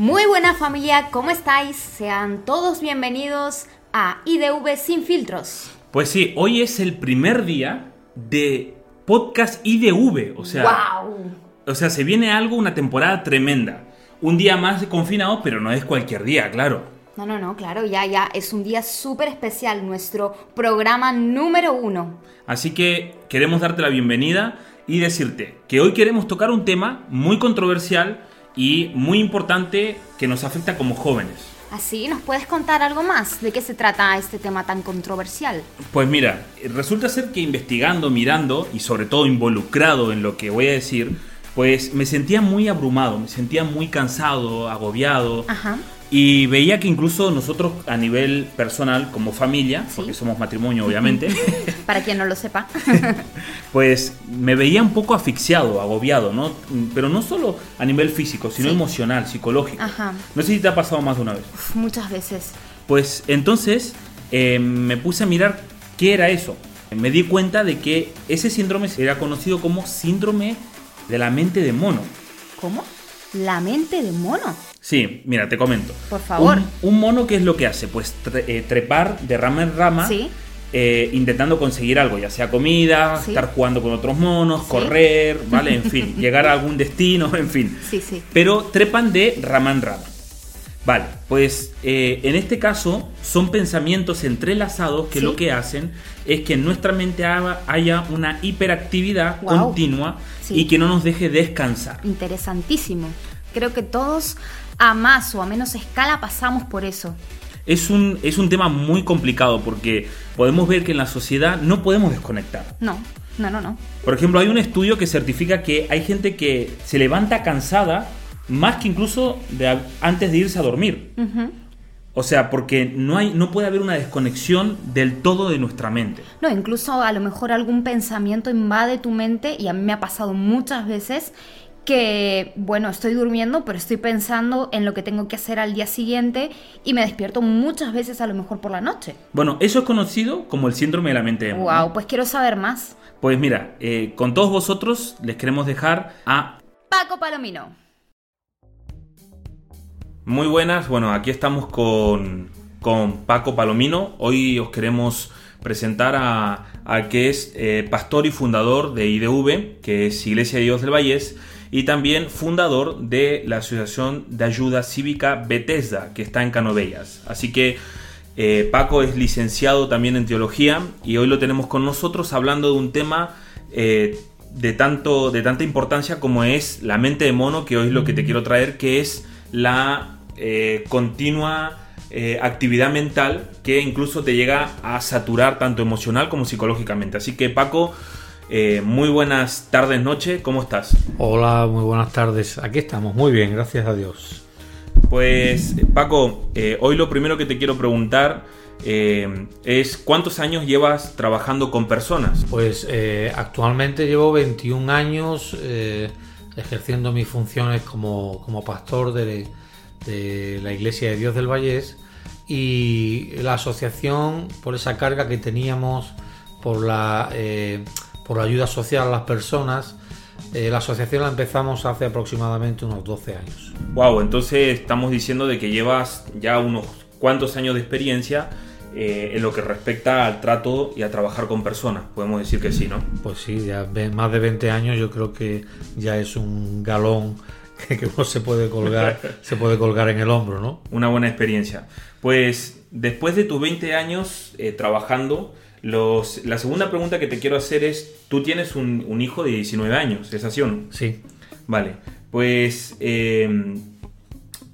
Muy buena familia, ¿cómo estáis? Sean todos bienvenidos a IDV Sin Filtros. Pues sí, hoy es el primer día de podcast IDV, o sea, ¡Wow! o sea, se viene algo, una temporada tremenda. Un día más de confinados, pero no es cualquier día, claro. No, no, no, claro, ya, ya, es un día súper especial, nuestro programa número uno. Así que queremos darte la bienvenida y decirte que hoy queremos tocar un tema muy controversial y muy importante que nos afecta como jóvenes. Así, ¿nos puedes contar algo más? ¿De qué se trata este tema tan controversial? Pues mira, resulta ser que investigando, mirando y sobre todo involucrado en lo que voy a decir, pues me sentía muy abrumado, me sentía muy cansado, agobiado. Ajá. Y veía que incluso nosotros a nivel personal, como familia, Sí. porque somos matrimonio obviamente, Para quien no lo sepa. pues me veía un poco asfixiado, agobiado, ¿no? Pero no solo a nivel físico, sino Sí. emocional, psicológico. Ajá. No sé si te ha pasado más de una vez. Uf, muchas veces. Pues entonces eh, me puse a mirar qué era eso. Me di cuenta de que ese síndrome era conocido como síndrome de la mente de mono. ¿Cómo? La mente de mono. Sí, mira, te comento. Por favor. Un, un mono, ¿qué es lo que hace? Pues tre- eh, trepar de rama en rama, Sí. eh, intentando conseguir algo, ya sea comida, Sí. estar jugando con otros monos, Sí. correr, ¿vale? En fin, llegar a algún destino, en fin. Sí, sí. Pero trepan de rama en rama. Vale, pues eh, en este caso son pensamientos entrelazados que Sí. lo que hacen es que en nuestra mente haya una hiperactividad continua Sí. y que no nos deje descansar. Interesantísimo. Creo que todos a más o a menos escala pasamos por eso. Es un, es un tema muy complicado porque podemos ver que en la sociedad no podemos desconectar. No, no, no, no. Por ejemplo, hay un estudio que certifica que hay gente que se levanta cansada más que incluso de antes de irse a dormir. Ujú. O sea, porque no, hay, no puede haber una desconexión del todo de nuestra mente. No, incluso a lo mejor algún pensamiento invade tu mente y a mí me ha pasado muchas veces que, bueno, estoy durmiendo, pero estoy pensando en lo que tengo que hacer al día siguiente y me despierto muchas veces a lo mejor por la noche. Bueno, eso es conocido como el síndrome de la mente de mono. Wow, pues quiero saber más. Pues mira, eh, con todos vosotros les queremos dejar a Paco Palomino. Muy buenas, bueno, aquí estamos con, con Paco Palomino. Hoy os queremos presentar a, a que es eh, pastor y fundador de IDV, que es Iglesia de Dios del Vallés, y también fundador de la Asociación de Ayuda Cívica Bethesda, que está en Canovellas. Así que eh, Paco es licenciado también en teología y hoy lo tenemos con nosotros hablando de un tema eh, de, tanto, de tanta importancia como es la mente de mono, que hoy es lo que te quiero traer, que es la eh, continua eh, actividad mental que incluso te llega a saturar tanto emocional como psicológicamente. Así que Paco, eh, muy buenas tardes, noche, ¿cómo estás? Hola, muy buenas tardes. Aquí estamos, muy bien, gracias a Dios. Pues Paco, hoy lo primero que te quiero preguntar es cuántos años llevas trabajando con personas. Pues actualmente llevo 21 años ejerciendo mis funciones como, como pastor de, de la Iglesia de Dios del Vallés y la asociación, por esa carga que teníamos por la, eh, por la ayuda social a las personas, eh, la asociación la empezamos hace aproximadamente unos 12 años. Wow, entonces estamos diciendo de que llevas ya unos cuantos años de experiencia eh, en lo que respecta al trato y a trabajar con personas. Podemos decir que sí, ¿no? Pues sí, ya más de 20 años yo creo que ya es un galón que, que uno se puede colgar, se puede colgar en el hombro, ¿no? Una buena experiencia. Pues después de tus 20 años eh, trabajando, los, la segunda pregunta que te quiero hacer es, tú tienes un, un hijo de 19 años, ¿es así o no? Sí. Vale, pues eh,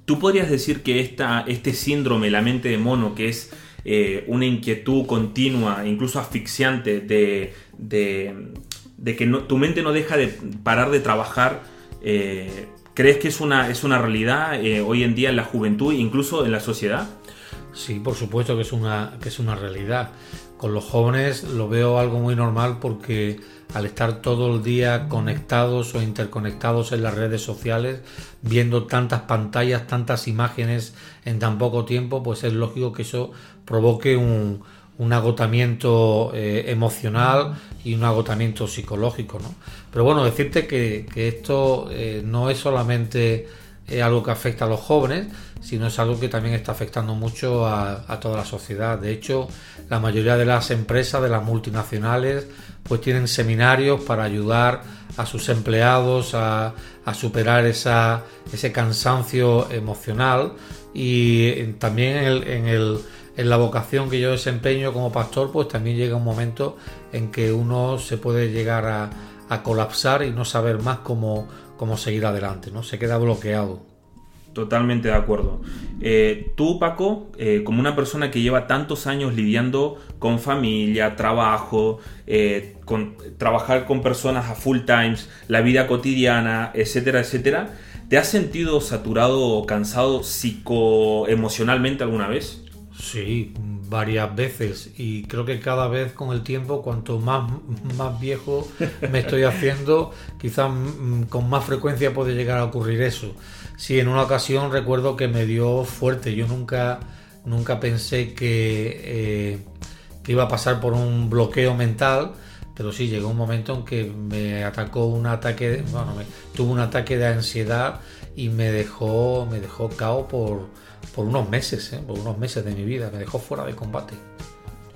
tú podrías decir que esta, este síndrome, la mente de mono, que es eh, una inquietud continua, incluso asfixiante, de, de, que tu mente no deja de parar de trabajar, eh, ¿crees que es una, es una realidad eh, hoy en día en la juventud, incluso en la sociedad? Sí, por supuesto que es una, que es una realidad. Con los jóvenes lo veo algo muy normal porque al estar todo el día conectados o interconectados en las redes sociales, viendo tantas pantallas, tantas imágenes en tan poco tiempo, pues es lógico que eso provoque un, agotamiento eh, emocional y un agotamiento psicológico. ¿no? Pero bueno, decirte que, que esto eh, no es solamente es algo que afecta a los jóvenes, sino es algo que también está afectando mucho a, toda la sociedad. De hecho, la mayoría de las empresas, de las multinacionales, pues tienen seminarios para ayudar a sus empleados a, superar ese cansancio emocional y también en, el, en, la vocación que yo desempeño como pastor, pues también llega un momento en que uno se puede llegar a, a colapsar y no saber más cómo, cómo seguir adelante, ¿no? Se queda bloqueado. Totalmente de acuerdo. Eh, tú, Paco, eh, como una persona que lleva tantos años lidiando con familia, trabajo, eh, con, trabajar con personas a full times, la vida cotidiana, etcétera, etcétera, ¿te has sentido saturado o cansado psicoemocionalmente alguna vez? Sí, varias veces y creo que cada vez con el tiempo, cuanto más, más viejo me estoy haciendo, quizás mm, con más frecuencia puede llegar a ocurrir eso. Sí, en una ocasión recuerdo que me dio fuerte, yo nunca, nunca pensé que, eh, que iba a pasar por un bloqueo mental, pero sí llegó un momento en que me atacó un ataque, bueno, me, tuvo un ataque de ansiedad y me dejó, me dejó cao por por unos meses, ¿eh? por unos meses de mi vida, me dejó fuera de combate.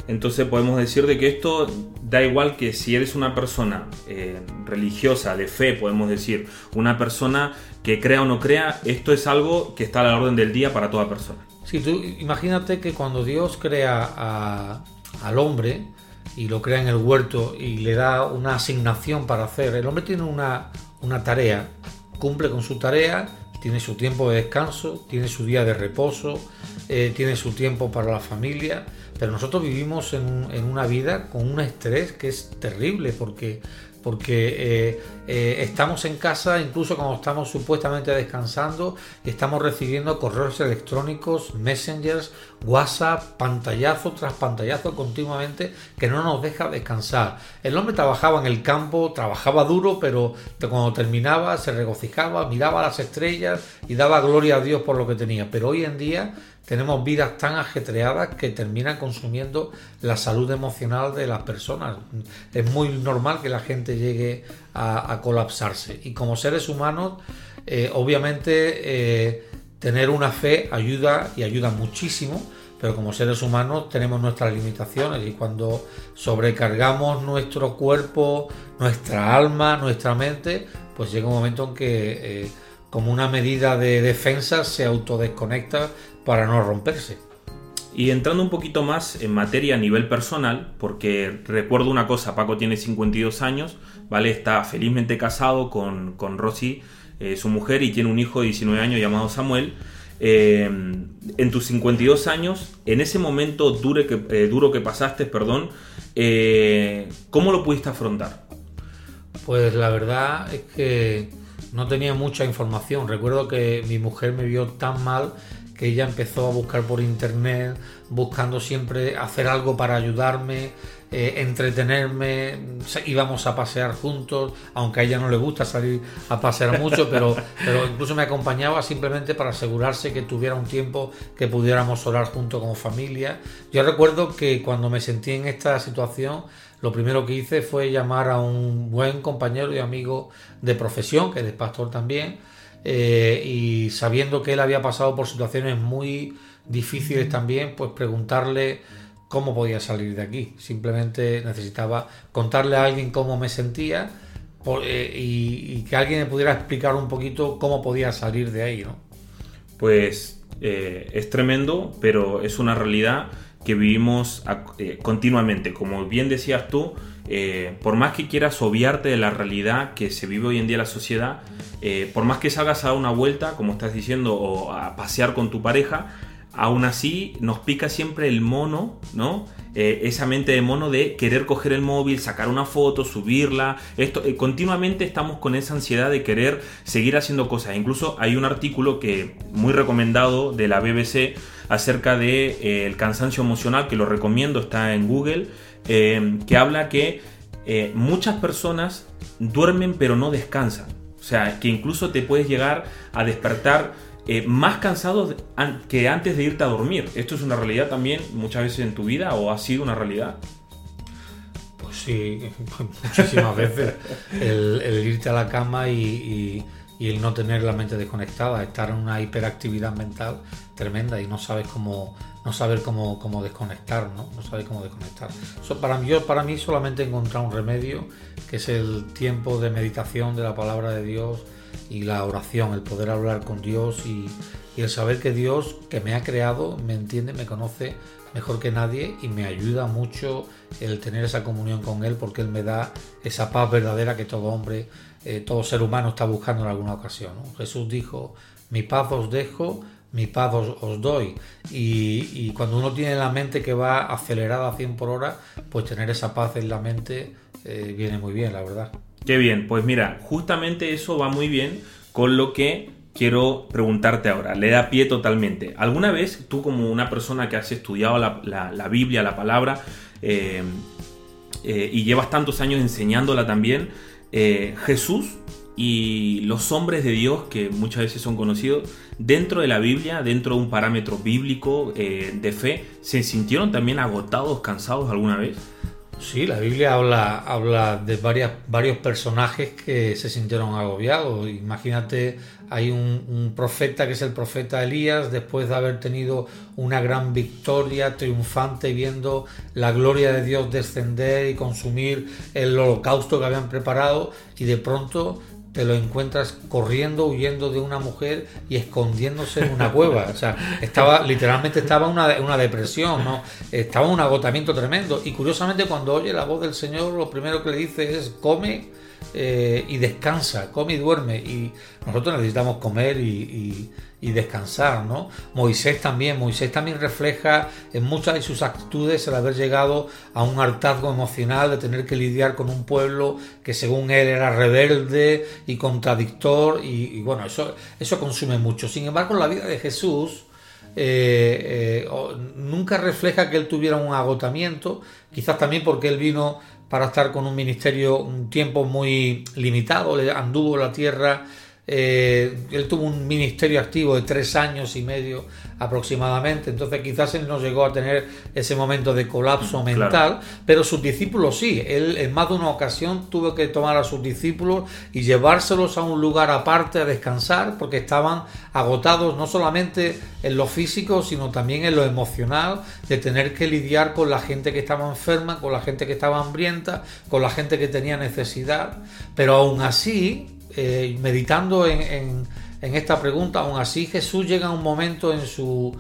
Entonces podemos decir de que esto da igual que si eres una persona eh, religiosa, de fe, podemos decir, una persona que crea o no crea, esto es algo que está a la orden del día para toda persona. Sí, tú imagínate que cuando Dios crea al hombre y lo crea en el huerto y le da una asignación para hacer, el hombre tiene una, una tarea, cumple con su tarea tiene su tiempo de descanso, tiene su día de reposo, eh, tiene su tiempo para la familia, pero nosotros vivimos en, en, una vida con un estrés que es terrible porque porque eh, eh, estamos en casa, incluso cuando estamos supuestamente descansando, estamos recibiendo correos electrónicos, messengers, WhatsApp, pantallazo tras pantallazo continuamente que no nos deja descansar. El hombre trabajaba en el campo, trabajaba duro, pero cuando terminaba se regocijaba, miraba las estrellas y daba gloria a Dios por lo que tenía. Pero hoy en día tenemos vidas tan ajetreadas que terminan consumiendo la salud emocional de las personas. Es muy normal que la gente llegue a, colapsarse. Y como seres humanos, eh, obviamente eh, tener una fe ayuda y ayuda muchísimo, pero como seres humanos tenemos nuestras limitaciones y cuando sobrecargamos nuestro cuerpo, nuestra alma, nuestra mente, pues llega un momento en que... Eh, como una medida de defensa se autodesconecta para no romperse. Y entrando un poquito más en materia a nivel personal, porque recuerdo una cosa, Paco tiene 52 años, ¿vale? Está felizmente casado con, con Rosy, eh, su mujer, y tiene un hijo de 19 años llamado Samuel. Eh, en tus 52 años, en ese momento dure que, eh, duro que pasaste, perdón, ¿cómo lo pudiste afrontar? Pues la verdad es que no tenía mucha información. Recuerdo que mi mujer me vio tan mal que ella empezó a buscar por internet, buscando siempre hacer algo para ayudarme, eh, entretenerme, íbamos a pasear juntos, aunque a ella no le gusta salir a pasear mucho, pero, pero incluso me acompañaba simplemente para asegurarse que tuviera un tiempo que pudiéramos orar juntos como familia. Yo recuerdo que cuando me sentí en esta situación, lo primero que hice fue llamar a un buen compañero y amigo de profesión, que es pastor también, eh, y sabiendo que él había pasado por situaciones muy difíciles también, pues preguntarle cómo podía salir de aquí. Simplemente necesitaba contarle a alguien cómo me sentía eh, y, que alguien me pudiera explicar un poquito cómo podía salir de ahí, ¿no? Pues eh, es tremendo, pero es una realidad que vivimos continuamente. Como bien decías tú, por más que quieras obviarte de la realidad que se vive hoy en día en la sociedad, eh, por más que salgas a dar una vuelta, como estás diciendo, o a pasear con tu pareja, aún así nos pica siempre el mono, ¿no? Eh, esa mente de mono de querer coger el móvil, sacar una foto, subirla. Esto, eh, continuamente estamos con esa ansiedad de querer seguir haciendo cosas. Incluso hay un artículo que muy recomendado de la BBC acerca de el cansancio emocional, que lo recomiendo, está en Google, que habla que muchas personas duermen pero no descansan. O sea, que incluso te puedes llegar a despertar eh, más cansado que antes de irte a dormir. ¿Esto es una realidad también muchas veces en tu vida o ha sido una realidad? Pues sí, muchísimas veces. El, irte a la cama y, y el no tener la mente desconectada, estar en una hiperactividad mental tremenda y no sabes cómo no saber cómo, cómo desconectar, ¿no? No sabes cómo desconectar. Eso para mí, para mí solamente he encontrado un remedio que es el tiempo de meditación de la palabra de Dios y la oración, el poder hablar con Dios y el saber que Dios que me ha creado me entiende, me conoce mejor que nadie y me ayuda mucho el tener esa comunión con Él porque Él me da esa paz verdadera que todo hombre, eh, todo ser humano está buscando en alguna ocasión. Jesús dijo, mi paz os dejo, mi paz os, doy. Y, cuando uno tiene la mente que va acelerada a 100 por hora, pues tener esa paz en la mente eh, viene muy bien, la verdad. Qué bien, pues mira, justamente eso va muy bien con lo que quiero preguntarte ahora, le da pie totalmente. ¿Alguna vez tú como una persona que has estudiado la, Biblia, la palabra, eh, y llevas tantos años enseñándola también, eh, Jesús y los hombres de Dios, que muchas veces son conocidos, dentro de la Biblia, dentro de un parámetro bíblico de fe, ¿se sintieron también agotados, cansados alguna vez? Sí, la Biblia habla, habla de varias, varios personajes que se sintieron agobiados. Imagínate, hay un, profeta que es el profeta Elías, después de haber tenido una gran victoria triunfante viendo la gloria de Dios descender y consumir el holocausto que habían preparado, y de pronto te lo encuentras corriendo, huyendo de una mujer y escondiéndose en una cueva. O sea, estaba, literalmente estaba una, una, depresión, ¿no? Estaba un agotamiento tremendo. Y curiosamente, cuando oye la voz del Señor, lo primero que le dice es: come eh, y descansa, come y duerme. Y nosotros necesitamos comer y y descansar, ¿no? Moisés también, Moisés también refleja en muchas de sus actitudes el haber llegado a un hartazgo emocional de tener que lidiar con un pueblo que según él era rebelde y contradictor y, bueno, eso, eso consume mucho. Sin embargo, la vida de Jesús eh, eh, nunca refleja que él tuviera un agotamiento, quizás también porque él vino para estar con un ministerio un tiempo muy limitado, anduvo la tierra eh, él tuvo un ministerio activo de tres años y medio aproximadamente, entonces quizás él no llegó a tener ese momento de colapso mental, pero sus discípulos sí, él en más de una ocasión tuvo que tomar a sus discípulos y llevárselos a un lugar aparte a descansar porque estaban agotados no solamente en lo físico, sino también en lo emocional, de tener que lidiar con la gente que estaba enferma, con la gente que estaba hambrienta, con la gente que tenía necesidad, pero aún así eh, meditando en, esta pregunta, aún así Jesús llega a un momento en su,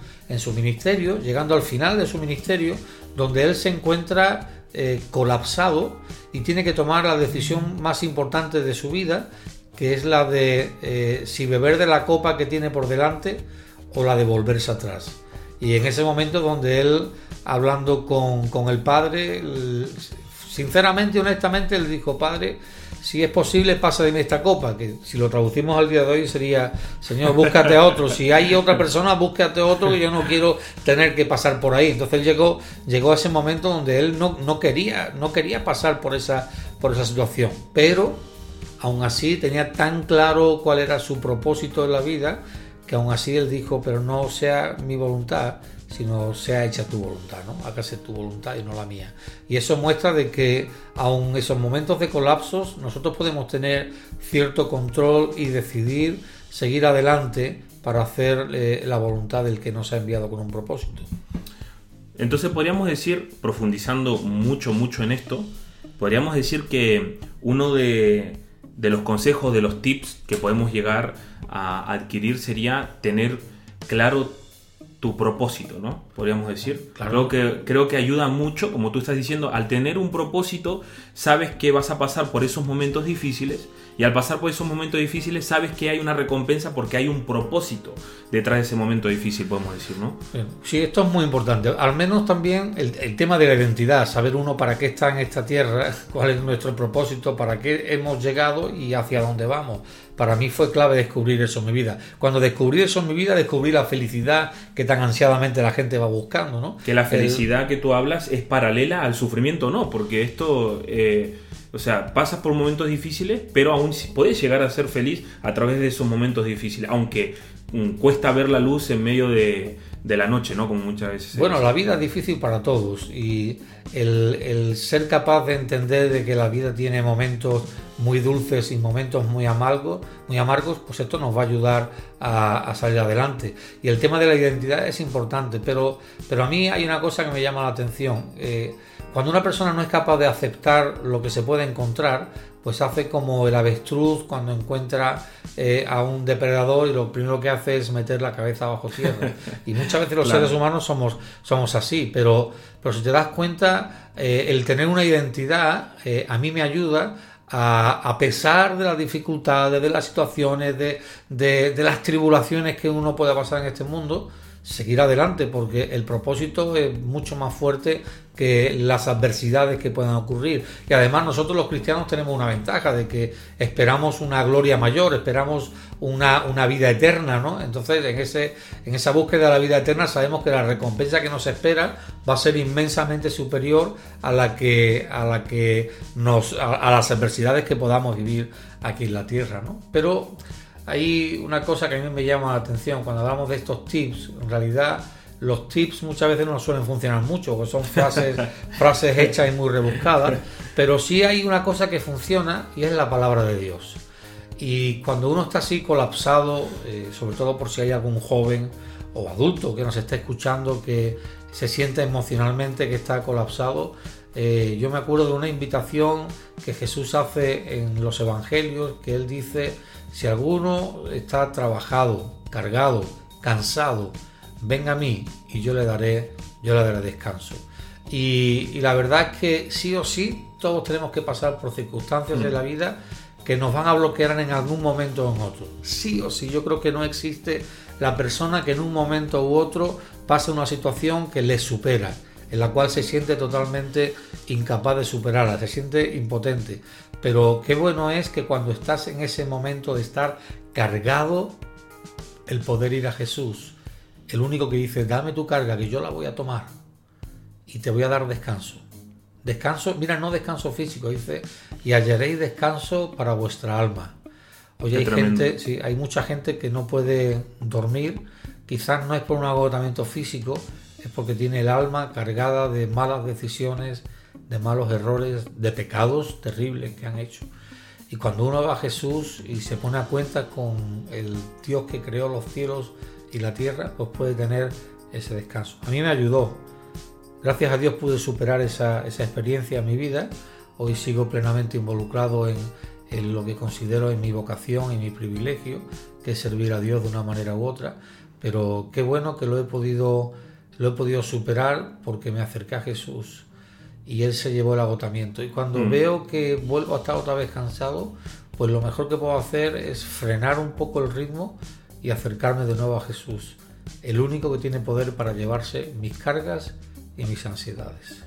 ministerio, llegando al final de su ministerio, donde él se encuentra eh, colapsado y tiene que tomar la decisión más importante de su vida, que es la de eh, si beber de la copa que tiene por delante o la de volverse atrás. Y en ese momento donde él, hablando con, con el Padre, sinceramente, honestamente, él dijo, Padre, si es posible, pasa de mí esta copa, que si lo traducimos al día de hoy sería, Señor, búscate a otro, si hay otra persona, búscate a otro, que yo no quiero tener que pasar por ahí. Entonces llegó, llegó a ese momento donde él no, no, quería, no quería pasar por esa, por esa situación, pero aún así tenía tan claro cuál era su propósito en la vida, que aún así él dijo, pero no sea mi voluntad, sino sea hecha tu voluntad, ¿no? Hágase tu voluntad y no la mía. Y eso muestra de que aun esos momentos de colapsos nosotros podemos tener cierto control y decidir seguir adelante para hacer eh, la voluntad del que nos ha enviado con un propósito. Entonces podríamos decir, profundizando mucho, mucho en esto, podríamos decir que uno de, de los consejos, de los tips que podemos llegar a adquirir sería tener claro tu propósito, ¿no? Podríamos decir. Creo, que, creo que ayuda mucho, como tú estás diciendo, al tener un propósito, sabes que vas a pasar por esos momentos difíciles y al pasar por esos momentos difíciles sabes que hay una recompensa porque hay un propósito detrás de ese momento difícil, podemos decir, ¿no? Sí, esto es muy importante. Al menos también el, el tema de la identidad, saber uno para qué está en esta tierra, cuál es nuestro propósito, para qué hemos llegado y hacia dónde vamos para mí fue clave descubrir eso en mi vida. Cuando descubrí eso en mi vida, descubrí la felicidad que tan ansiadamente la gente va buscando, ¿no? Que la felicidad que tú hablas es paralela al sufrimiento, ¿no? Porque esto, eh, o sea, pasas por momentos difíciles, pero aún puedes llegar a ser feliz a través de esos momentos difíciles, aunque mm, cuesta ver la luz en medio de, de la noche, ¿no? Como muchas veces. Bueno, la vida es difícil para todos y el, ser capaz de entender de que la vida tiene momentos muy dulces y momentos muy amargos, muy amargos, pues esto nos va a ayudar a, salir adelante. Y el tema de la identidad es importante, pero, pero a mí hay una cosa que me llama la atención. Eh, cuando una persona no es capaz de aceptar lo que se puede encontrar, pues hace como el avestruz cuando encuentra eh, a un depredador y lo primero que hace es meter la cabeza bajo tierra. Y muchas veces los seres humanos somos, somos así, pero, pero si te das cuenta, eh, el tener una identidad eh, a mí me ayuda a, a, pesar de las dificultades, de las situaciones, de, de las tribulaciones que uno pueda pasar en este mundo, seguir adelante porque el propósito es mucho más fuerte que las adversidades que puedan ocurrir. Y además nosotros los cristianos tenemos una ventaja de que esperamos una gloria mayor, esperamos una, una vida eterna, ¿no? Entonces en, ese, en esa búsqueda de la vida eterna sabemos que la recompensa que nos espera va a ser inmensamente superior a la que, a la que nos, a, las adversidades que podamos vivir aquí en la tierra, ¿no? Pero hay una cosa que a mí me llama la atención cuando hablamos de estos tips, en realidad los tips muchas veces no suelen funcionar mucho, porque son frases, frases hechas y muy rebuscadas, pero sí hay una cosa que funciona y es la palabra de Dios. Y cuando uno está así colapsado, eh, sobre todo por si hay algún joven o adulto que nos está escuchando que se siente emocionalmente que está colapsado, eh, yo me acuerdo de una invitación que Jesús hace en los evangelios, que él dice, si alguno está trabajado, cargado, cansado, venga a mí y yo le daré, yo le daré descanso. Y, la verdad es que sí o sí todos tenemos que pasar por circunstancias de mm. la vida que nos van a bloquear en algún momento o en otro. Sí o sí, yo creo que no existe la persona que en un momento u otro pase una situación que le supera, en la cual se siente totalmente incapaz de superarla, se siente impotente. Pero qué bueno es que cuando estás en ese momento de estar cargado, el poder ir a Jesús, el único que dice, dame tu carga, que yo la voy a tomar y te voy a dar descanso. Descanso, mira, no descanso físico, dice, y hallaréis descanso para vuestra alma. Oye, hay gente, sí, hay mucha gente que no puede dormir, quizás no es por un agotamiento físico, es porque tiene el alma cargada de malas decisiones, de malos errores, de pecados terribles que han hecho. Y cuando uno va a Jesús y se pone a cuenta con el Dios que creó los cielos y la tierra, pues puede tener ese descanso. A mí me ayudó. Gracias a Dios pude superar esa, experiencia en mi vida. Hoy sigo plenamente involucrado en, en lo que considero en mi vocación y mi privilegio, que es servir a Dios de una manera u otra. Pero qué bueno que lo he podido, lo he podido superar porque me acerqué a Jesús y Él se llevó el agotamiento. Y cuando mm. veo que vuelvo a estar otra vez cansado, pues lo mejor que puedo hacer es frenar un poco el ritmo y acercarme de nuevo a Jesús, el único que tiene poder para llevarse mis cargas y mis ansiedades.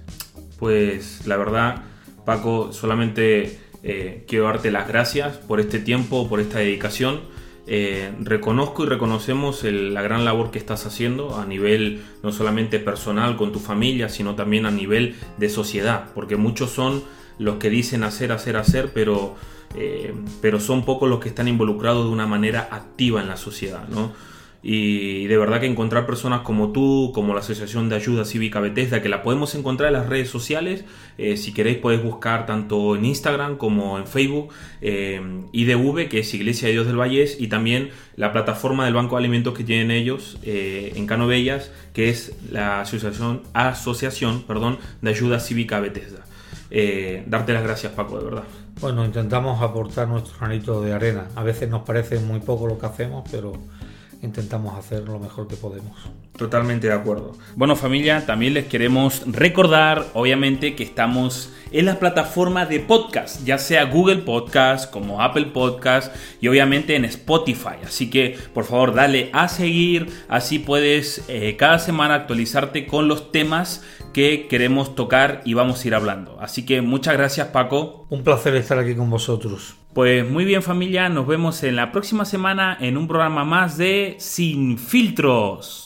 Pues la verdad, Paco, solamente eh, quiero darte las gracias por este tiempo, por esta dedicación. Eh, reconozco y reconocemos la gran labor que estás haciendo a nivel no solamente personal con tu familia, sino también a nivel de sociedad, porque muchos son los que dicen hacer, hacer, hacer, pero eh, pero son pocos los que están involucrados de una manera activa en la sociedad, ¿no? Y de verdad que encontrar personas como tú, como la Asociación de Ayuda Cívica Bethesda, que la podemos encontrar en las redes sociales, eh, si queréis podéis buscar tanto en Instagram como en Facebook, eh, IDV, que es Iglesia de Dios del Vallés, y también la plataforma del Banco de Alimentos que tienen ellos en Canovellas, que es la Asociación, asociación perdón, de Ayuda Cívica Bethesda. Darte las gracias Paco, de verdad. Bueno, intentamos aportar nuestro granito de arena. A veces nos parece muy poco lo que hacemos, pero intentamos hacer lo mejor que podemos. Totalmente de acuerdo. Bueno familia, también les queremos recordar, obviamente, que estamos en las plataformas de podcast, ya sea Google Podcast, como Apple Podcast y obviamente en Spotify. Así que por favor dale a seguir, así puedes eh, cada semana actualizarte con los temas que queremos tocar y vamos a ir hablando. Así que muchas gracias Paco. Un placer estar aquí con vosotros. Pues muy bien familia, nos vemos en la próxima semana en un programa más de Sin Filtros.